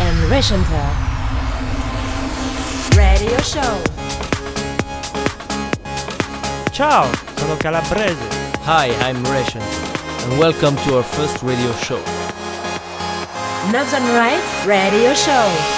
and Recenter. Radio Show. Ciao, sono Calabrese. Hi, I'm Ration, and welcome to our first radio show. Northern Right Radio Show.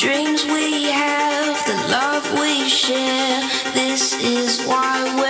dreams we have, the love we share, this is why we're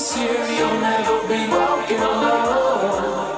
promise you, you'll never be walking alone.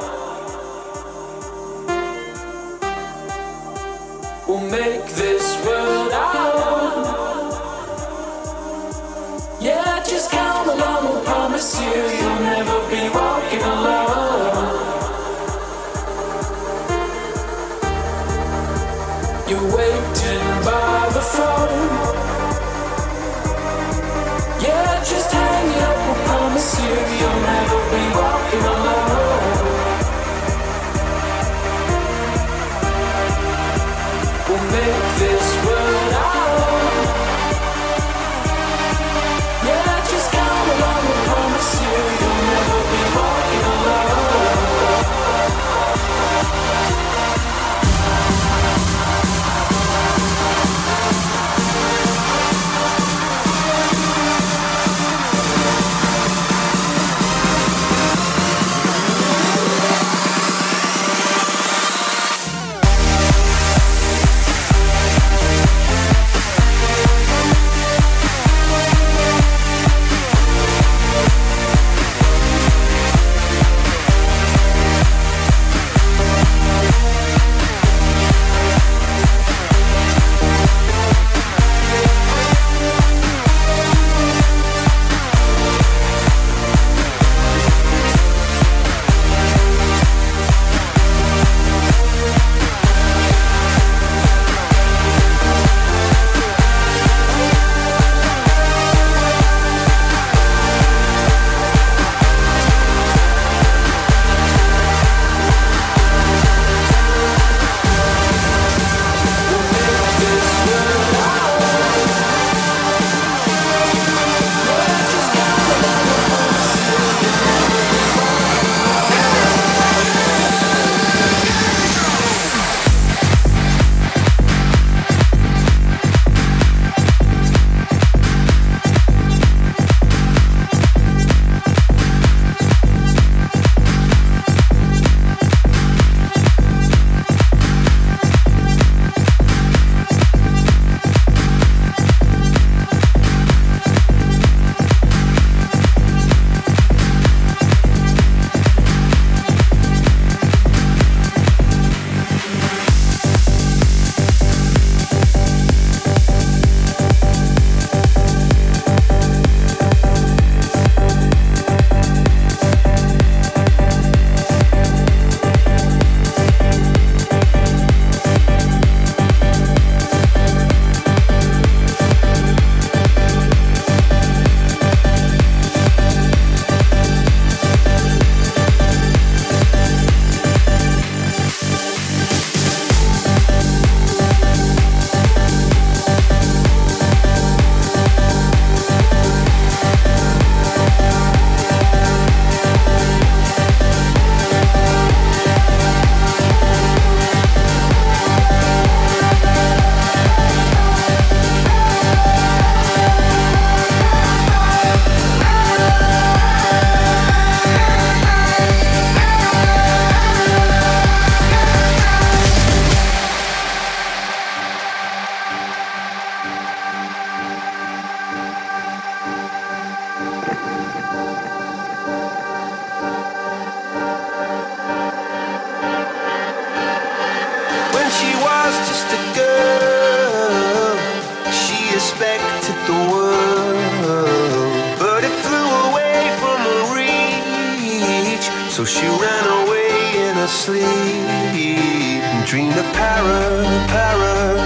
Dreamed of para, para,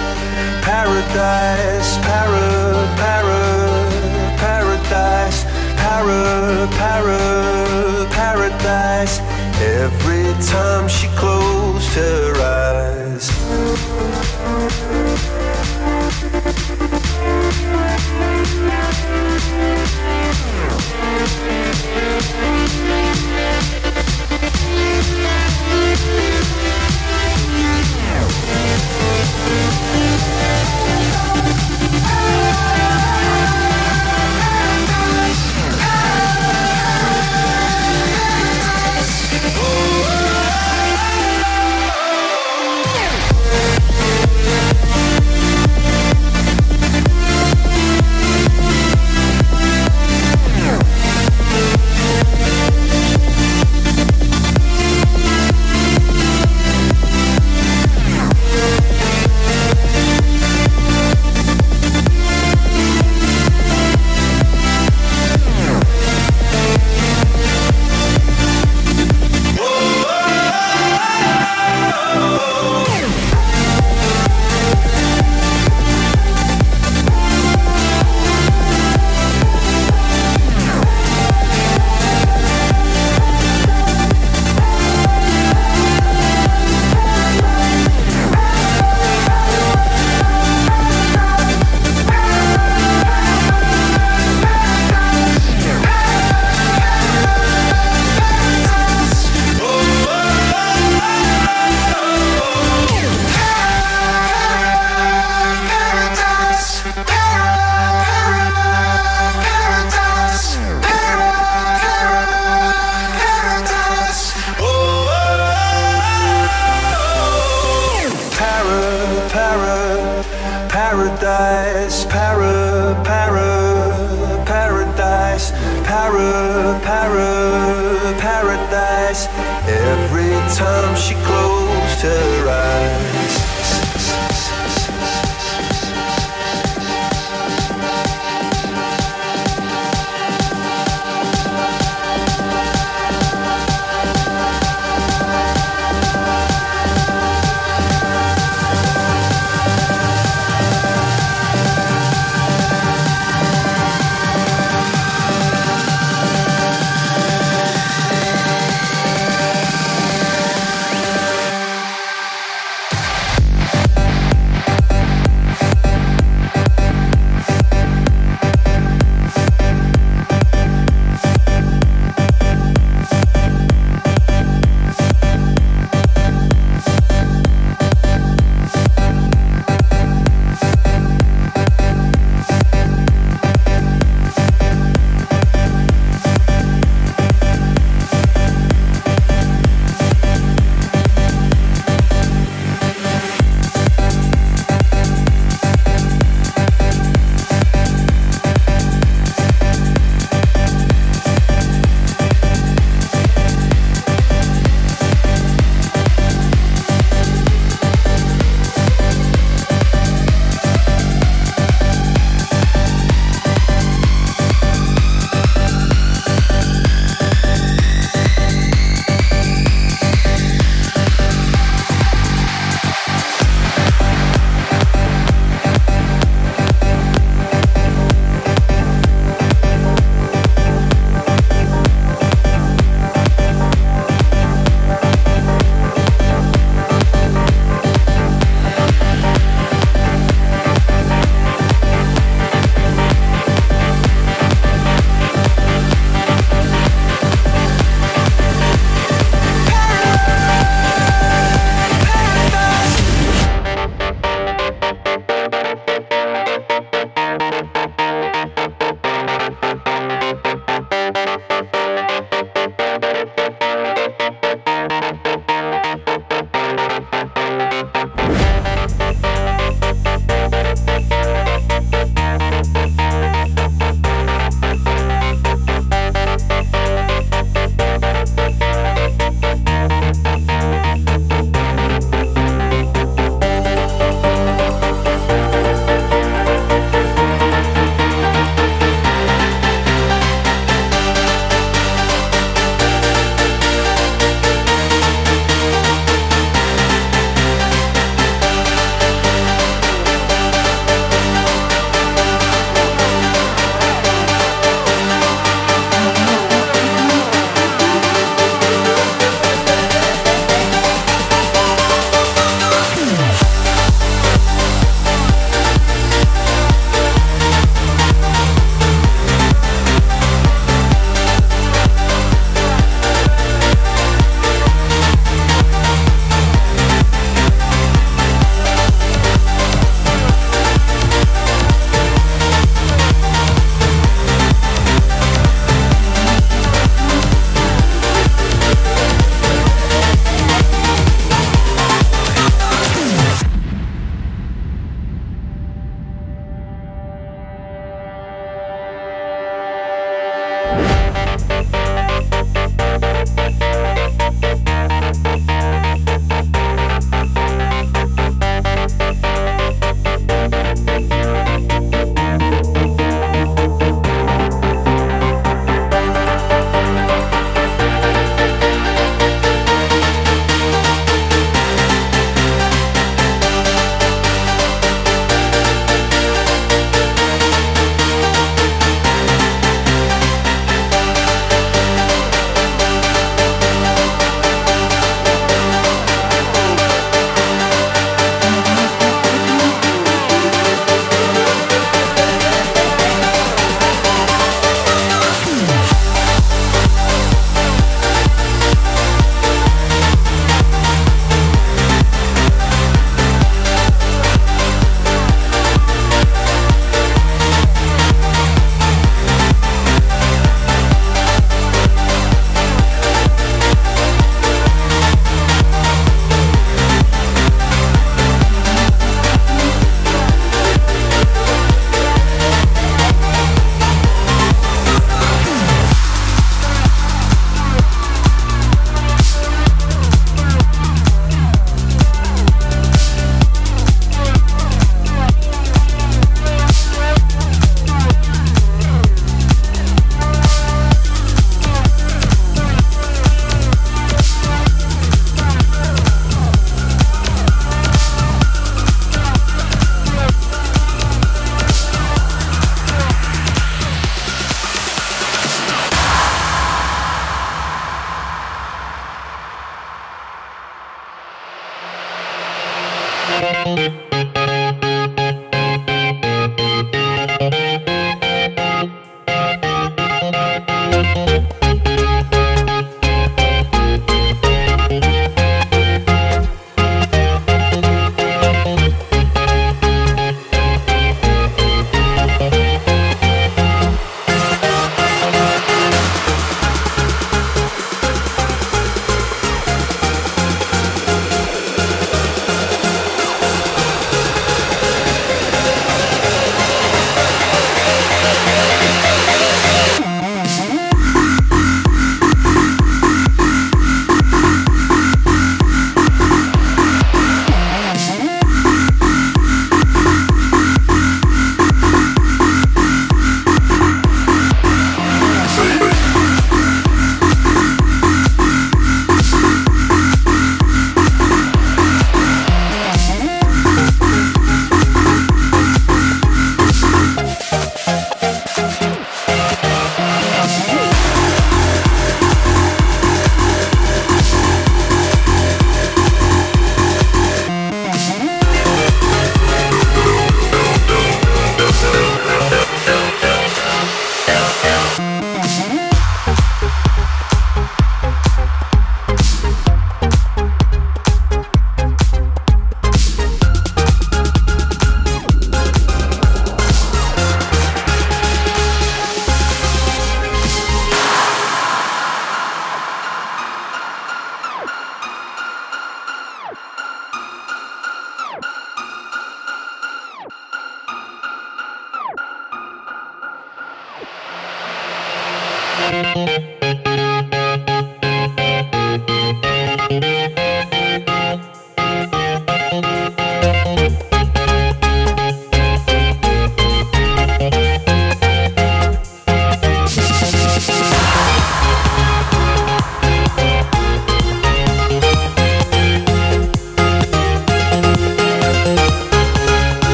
paradise, para, para,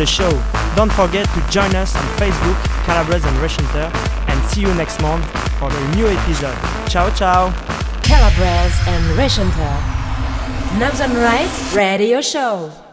the show. Don't forget to join us on Facebook, Calabres and Rechanter, and see you next month for a new episode. Ciao, ciao! Calabres and Rechanter. Northern Right Radio Show.